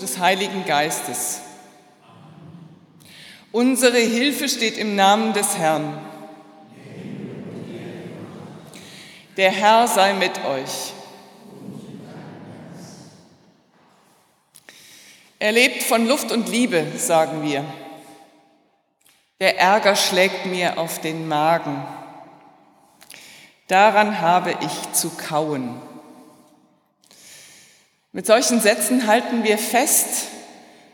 des Heiligen Geistes. Unsere Hilfe steht im Namen des Herrn. Der Herr sei mit euch. Er lebt von Luft und Liebe, sagen wir. Der Ärger schlägt mir auf den Magen. Daran habe ich zu kauen. Mit solchen Sätzen halten wir fest,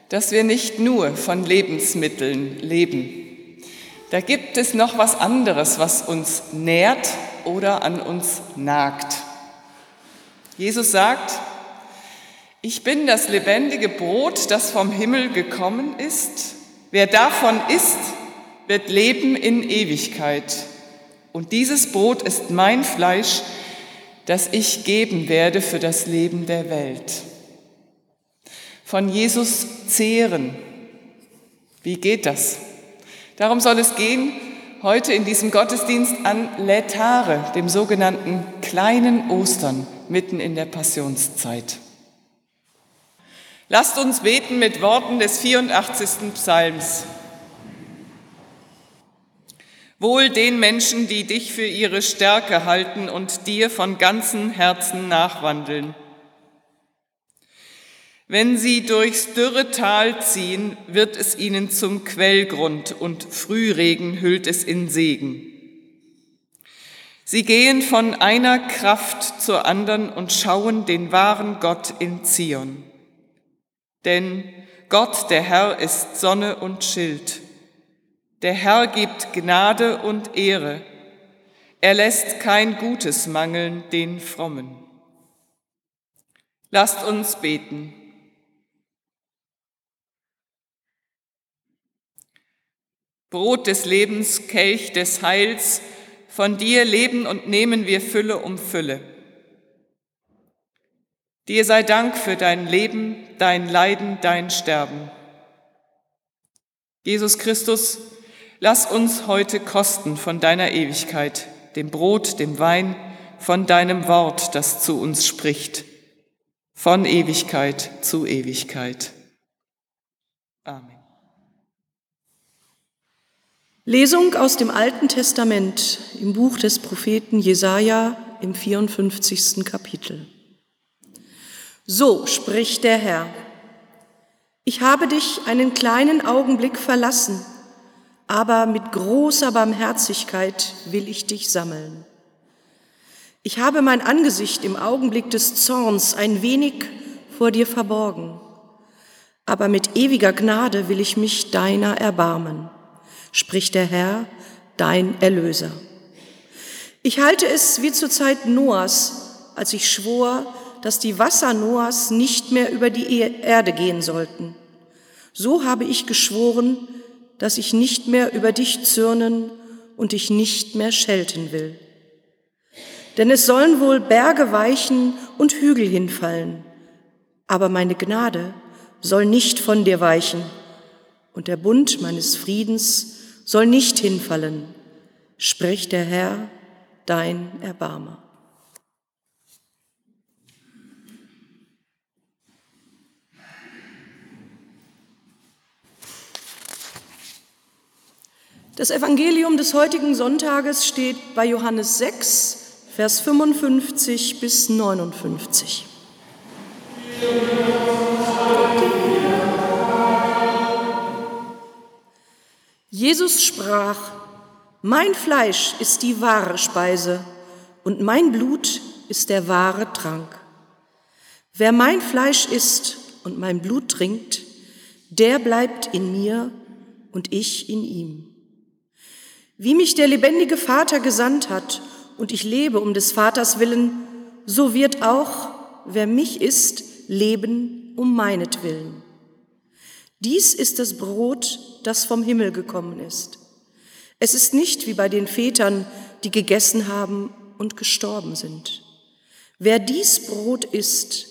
dass wir nicht nur von Lebensmitteln leben. Da gibt es noch was anderes, was uns nährt oder an uns nagt. Jesus sagt, ich bin das lebendige Brot, das vom Himmel gekommen ist. Wer davon isst, wird leben in Ewigkeit. Und dieses Brot ist mein Fleisch, das ich geben werde für das Leben der Welt. Von Jesus zehren. Wie geht das? Darum soll es gehen heute in diesem Gottesdienst an Lätare, dem sogenannten kleinen Ostern mitten in der Passionszeit. Lasst uns beten mit Worten des 84. Psalms. Wohl den Menschen, die dich für ihre Stärke halten und dir von ganzem Herzen nachwandeln. Wenn sie durchs dürre Tal ziehen, wird es ihnen zum Quellgrund und Frühregen hüllt es in Segen. Sie gehen von einer Kraft zur anderen und schauen den wahren Gott in Zion. Denn Gott, der Herr, ist Sonne und Schild. Der Herr gibt Gnade und Ehre. Er lässt kein Gutes mangeln den Frommen. Lasst uns beten. Brot des Lebens, Kelch des Heils, von dir leben und nehmen wir Fülle um Fülle. Dir sei Dank für dein Leben, dein Leiden, dein Sterben. Jesus Christus, Lass uns heute kosten von deiner Ewigkeit, dem Brot, dem Wein, von deinem Wort, das zu uns spricht, von Ewigkeit zu Ewigkeit. Amen. Lesung aus dem Alten Testament im Buch des Propheten Jesaja im 54. Kapitel. So spricht der Herr: Ich habe dich einen kleinen Augenblick verlassen aber mit großer Barmherzigkeit will ich dich sammeln. Ich habe mein Angesicht im Augenblick des Zorns ein wenig vor dir verborgen, aber mit ewiger Gnade will ich mich deiner erbarmen, spricht der Herr, dein Erlöser. Ich halte es wie zur Zeit Noahs, als ich schwor, dass die Wasser Noahs nicht mehr über die Erde gehen sollten. So habe ich geschworen, dass ich nicht mehr über dich zürnen und dich nicht mehr schelten will. Denn es sollen wohl Berge weichen und Hügel hinfallen, aber meine Gnade soll nicht von dir weichen und der Bund meines Friedens soll nicht hinfallen, spricht der Herr, dein Erbarmer. Das Evangelium des heutigen Sonntages steht bei Johannes 6, Vers 55 bis 59. Jesus sprach, Mein Fleisch ist die wahre Speise und mein Blut ist der wahre Trank. Wer mein Fleisch isst und mein Blut trinkt, der bleibt in mir und ich in ihm. Wie mich der lebendige Vater gesandt hat und ich lebe um des Vaters willen, so wird auch, wer mich isst, leben um meinetwillen. Dies ist das Brot, das vom Himmel gekommen ist. Es ist nicht wie bei den Vätern, die gegessen haben und gestorben sind. Wer dies Brot isst,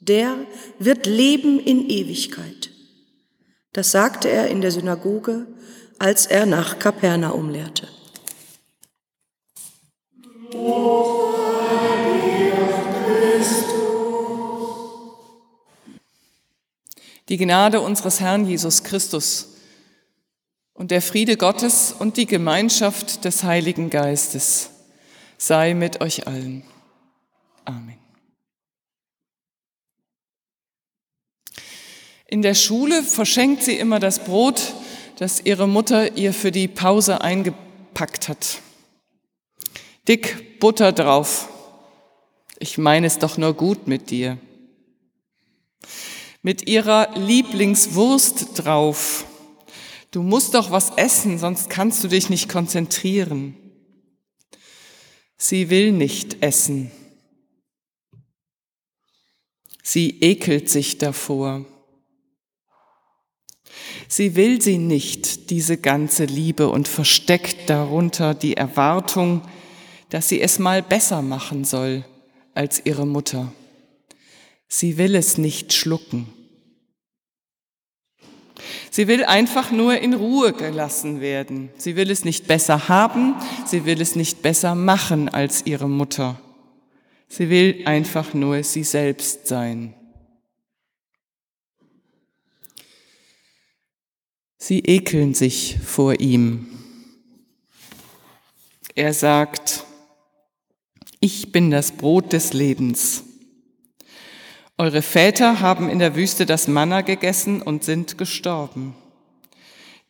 der wird leben in Ewigkeit. Das sagte er in der Synagoge als er nach Kapernaum lehrte. Die Gnade unseres Herrn Jesus Christus und der Friede Gottes und die Gemeinschaft des Heiligen Geistes sei mit euch allen. Amen. In der Schule verschenkt sie immer das Brot, das ihre Mutter ihr für die Pause eingepackt hat. Dick Butter drauf. Ich meine es doch nur gut mit dir mit ihrer Lieblingswurst drauf. Du musst doch was essen, sonst kannst du dich nicht konzentrieren. Sie will nicht essen. Sie ekelt sich davor. Sie will sie nicht, diese ganze Liebe, und versteckt darunter die Erwartung, dass sie es mal besser machen soll als ihre Mutter. Sie will es nicht schlucken. Sie will einfach nur in Ruhe gelassen werden. Sie will es nicht besser haben, sie will es nicht besser machen als ihre Mutter. Sie will einfach nur sie selbst sein. Sie ekeln sich vor ihm. Er sagt, ich bin das Brot des Lebens. Eure Väter haben in der Wüste das Manna gegessen und sind gestorben.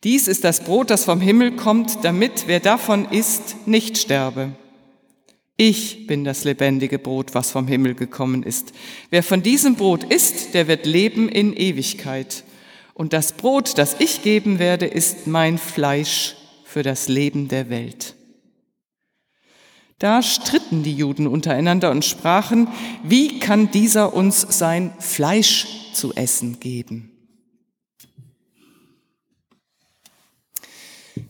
Dies ist das Brot, das vom Himmel kommt, damit wer davon isst, nicht sterbe. Ich bin das lebendige Brot, was vom Himmel gekommen ist. Wer von diesem Brot isst, der wird leben in Ewigkeit. Und das Brot, das ich geben werde, ist mein Fleisch für das Leben der Welt. Da stritten die Juden untereinander und sprachen, wie kann dieser uns sein Fleisch zu essen geben?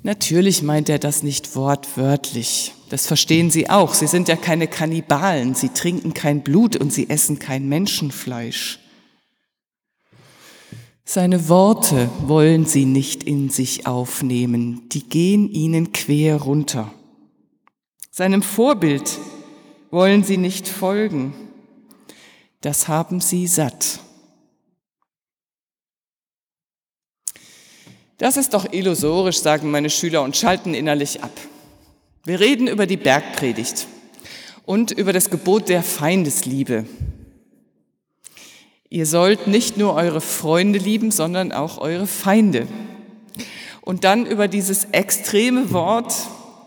Natürlich meint er das nicht wortwörtlich. Das verstehen Sie auch. Sie sind ja keine Kannibalen. Sie trinken kein Blut und sie essen kein Menschenfleisch. Seine Worte wollen Sie nicht in sich aufnehmen. Die gehen Ihnen quer runter. Seinem Vorbild wollen sie nicht folgen. Das haben sie satt. Das ist doch illusorisch, sagen meine Schüler und schalten innerlich ab. Wir reden über die Bergpredigt und über das Gebot der Feindesliebe. Ihr sollt nicht nur eure Freunde lieben, sondern auch eure Feinde. Und dann über dieses extreme Wort,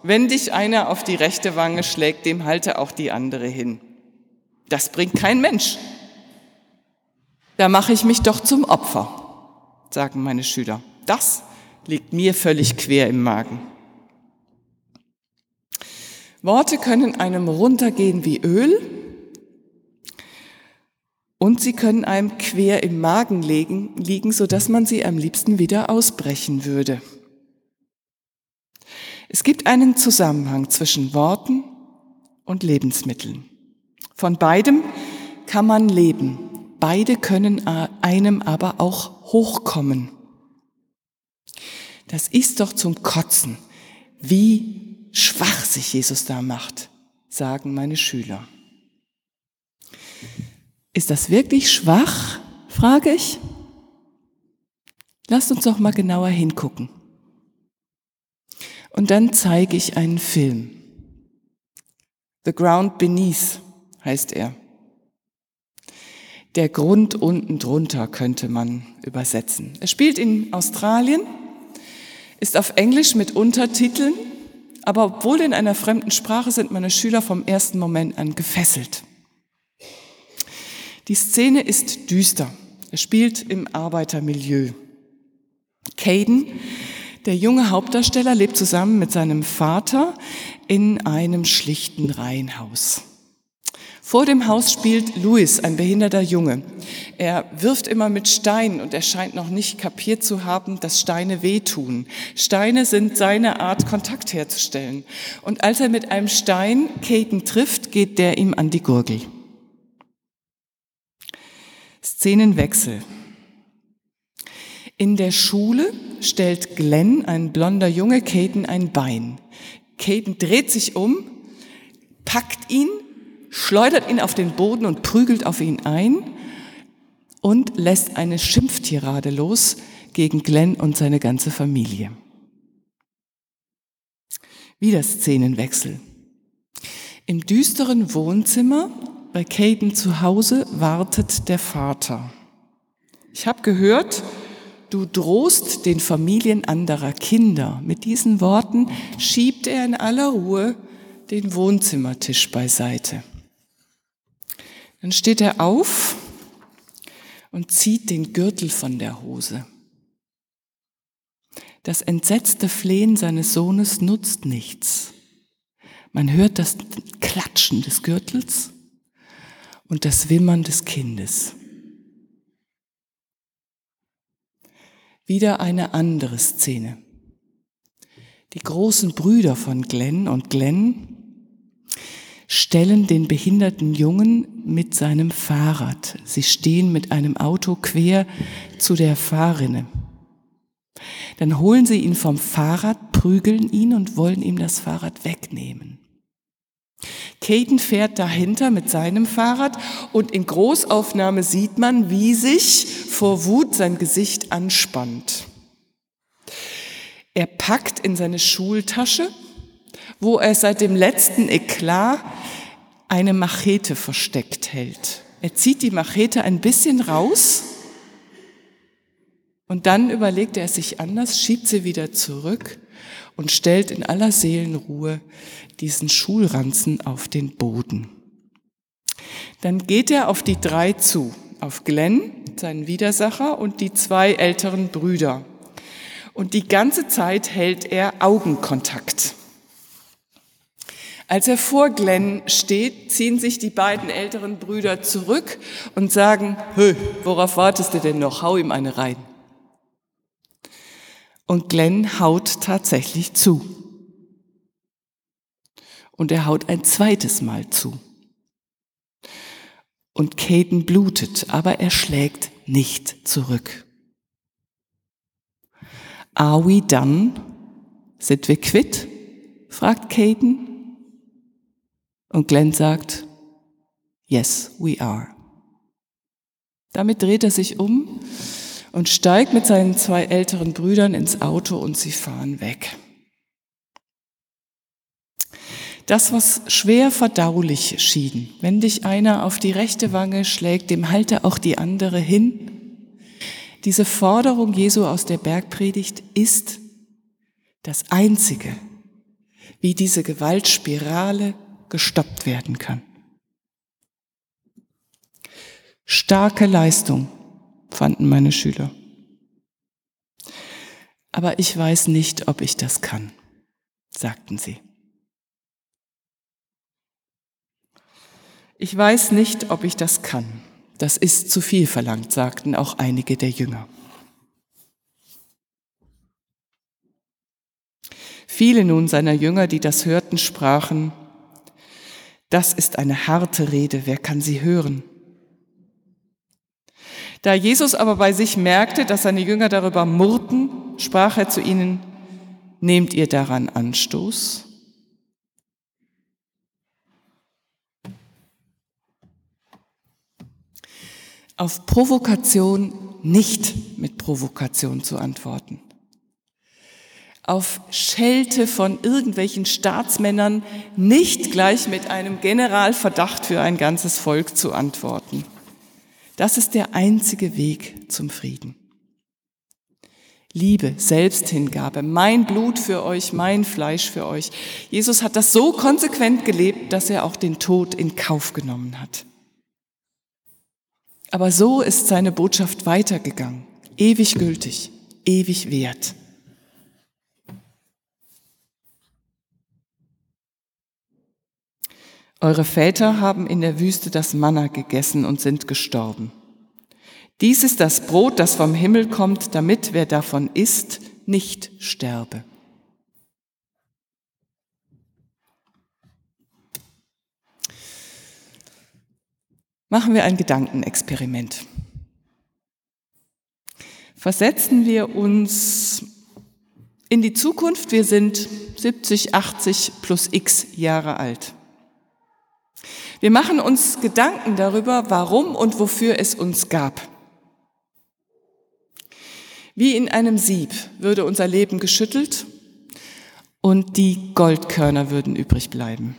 wenn dich einer auf die rechte Wange schlägt, dem halte auch die andere hin. Das bringt kein Mensch. Da mache ich mich doch zum Opfer, sagen meine Schüler. Das liegt mir völlig quer im Magen. Worte können einem runtergehen wie Öl und sie können einem quer im Magen liegen, liegen sodass man sie am liebsten wieder ausbrechen würde. Es gibt einen Zusammenhang zwischen Worten und Lebensmitteln. Von beidem kann man leben. Beide können einem aber auch hochkommen. Das ist doch zum Kotzen, wie schwach sich Jesus da macht, sagen meine Schüler. Ist das wirklich schwach, frage ich? Lasst uns doch mal genauer hingucken. Und dann zeige ich einen Film. The Ground Beneath heißt er. Der Grund unten drunter könnte man übersetzen. Er spielt in Australien, ist auf Englisch mit Untertiteln, aber obwohl in einer fremden Sprache sind meine Schüler vom ersten Moment an gefesselt. Die Szene ist düster. Er spielt im Arbeitermilieu. Caden der junge Hauptdarsteller lebt zusammen mit seinem Vater in einem schlichten Reihenhaus. Vor dem Haus spielt Louis, ein behinderter Junge. Er wirft immer mit Steinen und er scheint noch nicht kapiert zu haben, dass Steine wehtun. Steine sind seine Art, Kontakt herzustellen. Und als er mit einem Stein Caden trifft, geht der ihm an die Gurgel. Szenenwechsel. In der Schule stellt Glenn, ein blonder Junge, Caden ein Bein. Caden dreht sich um, packt ihn, schleudert ihn auf den Boden und prügelt auf ihn ein. und lässt eine Schimpftirade los gegen Glenn und seine ganze Familie. Wieder Szenenwechsel. Im düsteren Wohnzimmer bei Caden zu Hause wartet der Vater. Ich habe gehört, du drohst den Familien anderer Kinder. Mit diesen Worten schiebt er in aller Ruhe den Wohnzimmertisch beiseite. Dann steht er auf und zieht den Gürtel von der Hose. Das entsetzte Flehen seines Sohnes nutzt nichts. Man hört das Klatschen des Gürtels und das Wimmern des Kindes. Wieder eine andere Szene. Die großen Brüder von Glenn und Glenn stellen den behinderten Jungen mit seinem Fahrrad. Sie stehen mit einem Auto quer zu der Fahrrinne. Dann holen sie ihn vom Fahrrad, prügeln ihn und wollen ihm das Fahrrad wegnehmen. Caden fährt dahinter mit seinem Fahrrad und in Großaufnahme sieht man, wie sich vor Wut sein Gesicht anspannt. Er packt in seine Schultasche, wo er seit dem letzten Eklat eine Machete versteckt hält. Er zieht die Machete ein bisschen raus und dann überlegt er sich anders, schiebt sie wieder zurück und stellt in aller Seelenruhe diesen Schulranzen auf den Boden. Dann geht er auf die drei zu, auf Glenn, seinen Widersacher und die zwei älteren Brüder. Und die ganze Zeit hält er Augenkontakt. Als er vor Glenn steht, ziehen sich die beiden älteren Brüder zurück und sagen, Hö, worauf wartest du denn noch? Hau ihm eine rein. Und Glenn haut tatsächlich zu. Und er haut ein zweites Mal zu. Und Caden blutet, aber er schlägt nicht zurück. Are we done? Sind wir quitt? fragt Caden. Und Glenn sagt, Yes, we are. Damit dreht er sich um und steigt mit seinen zwei älteren Brüdern ins Auto und sie fahren weg. Das, was schwer verdaulich schien, wenn dich einer auf die rechte Wange schlägt, dem halte auch die andere hin. Diese Forderung Jesu aus der Bergpredigt ist das Einzige, wie diese Gewaltspirale gestoppt werden kann. Starke Leistung fanden meine Schüler. Aber ich weiß nicht, ob ich das kann, sagten sie. Ich weiß nicht, ob ich das kann. Das ist zu viel verlangt, sagten auch einige der Jünger. Viele nun seiner Jünger, die das hörten, sprachen, das ist eine harte Rede, wer kann sie hören? Da Jesus aber bei sich merkte, dass seine Jünger darüber murrten, sprach er zu ihnen, nehmt ihr daran Anstoß? Auf Provokation nicht mit Provokation zu antworten. Auf Schelte von irgendwelchen Staatsmännern nicht gleich mit einem Generalverdacht für ein ganzes Volk zu antworten. Das ist der einzige Weg zum Frieden. Liebe, Selbsthingabe, mein Blut für euch, mein Fleisch für euch. Jesus hat das so konsequent gelebt, dass er auch den Tod in Kauf genommen hat. Aber so ist seine Botschaft weitergegangen, ewig gültig, ewig wert. Eure Väter haben in der Wüste das Manna gegessen und sind gestorben. Dies ist das Brot, das vom Himmel kommt, damit wer davon isst, nicht sterbe. Machen wir ein Gedankenexperiment. Versetzen wir uns in die Zukunft. Wir sind 70, 80 plus x Jahre alt. Wir machen uns Gedanken darüber, warum und wofür es uns gab. Wie in einem Sieb würde unser Leben geschüttelt und die Goldkörner würden übrig bleiben.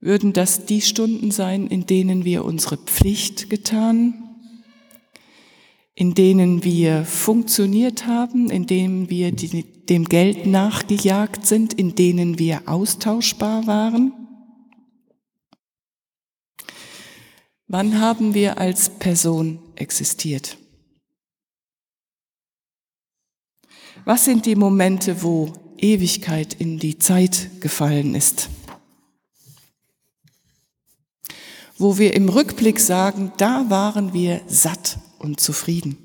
Würden das die Stunden sein, in denen wir unsere Pflicht getan in denen wir funktioniert haben, in denen wir die, dem Geld nachgejagt sind, in denen wir austauschbar waren? Wann haben wir als Person existiert? Was sind die Momente, wo Ewigkeit in die Zeit gefallen ist? Wo wir im Rückblick sagen, da waren wir satt und zufrieden.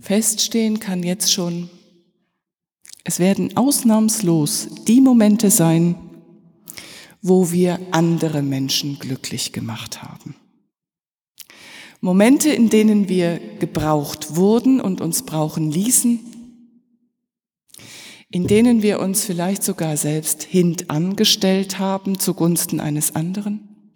Feststehen kann jetzt schon, es werden ausnahmslos die Momente sein, wo wir andere Menschen glücklich gemacht haben. Momente, in denen wir gebraucht wurden und uns brauchen ließen, in denen wir uns vielleicht sogar selbst hintangestellt haben zugunsten eines anderen,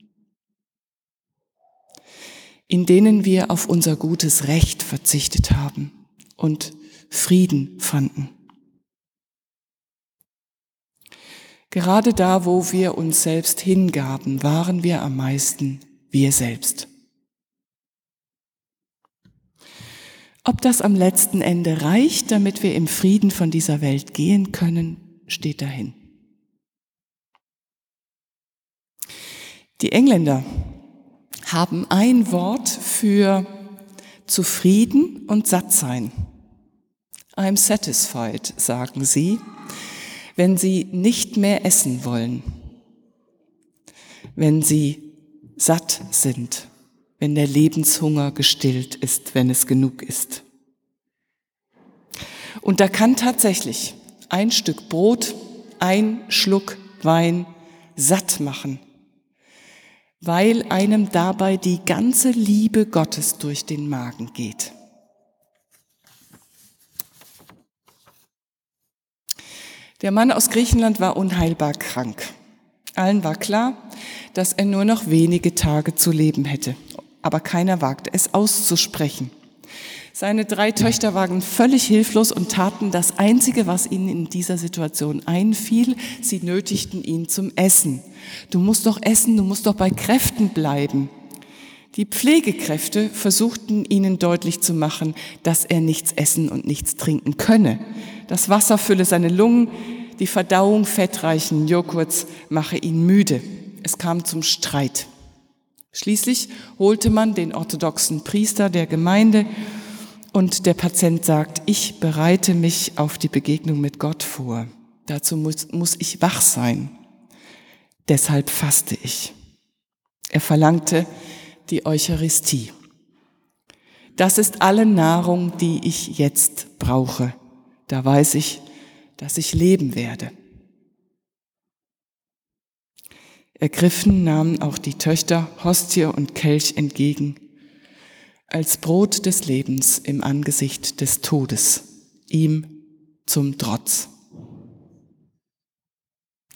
in denen wir auf unser gutes Recht verzichtet haben und Frieden fanden. Gerade da, wo wir uns selbst hingaben, waren wir am meisten wir selbst. Ob das am letzten Ende reicht, damit wir im Frieden von dieser Welt gehen können, steht dahin. Die Engländer haben ein Wort für zufrieden und satt sein. I'm satisfied, sagen sie wenn sie nicht mehr essen wollen, wenn sie satt sind, wenn der Lebenshunger gestillt ist, wenn es genug ist. Und da kann tatsächlich ein Stück Brot, ein Schluck Wein satt machen, weil einem dabei die ganze Liebe Gottes durch den Magen geht. Der Mann aus Griechenland war unheilbar krank. Allen war klar, dass er nur noch wenige Tage zu leben hätte, aber keiner wagte es auszusprechen. Seine drei Töchter waren völlig hilflos und taten das Einzige, was ihnen in dieser Situation einfiel. Sie nötigten ihn zum Essen. Du musst doch essen, du musst doch bei Kräften bleiben. Die Pflegekräfte versuchten ihnen deutlich zu machen, dass er nichts essen und nichts trinken könne. Das Wasser fülle seine Lungen, die Verdauung fettreichen Joghurts mache ihn müde. Es kam zum Streit. Schließlich holte man den orthodoxen Priester der Gemeinde und der Patient sagt, ich bereite mich auf die Begegnung mit Gott vor. Dazu muss, muss ich wach sein. Deshalb faste ich. Er verlangte, die Eucharistie. Das ist alle Nahrung, die ich jetzt brauche. Da weiß ich, dass ich leben werde. Ergriffen nahmen auch die Töchter Hostie und Kelch entgegen, als Brot des Lebens im Angesicht des Todes, ihm zum Trotz.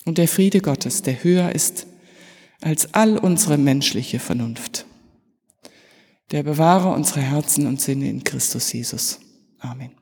Und der Friede Gottes, der höher ist als all unsere menschliche Vernunft, der bewahre unsere Herzen und Sinne in Christus Jesus. Amen.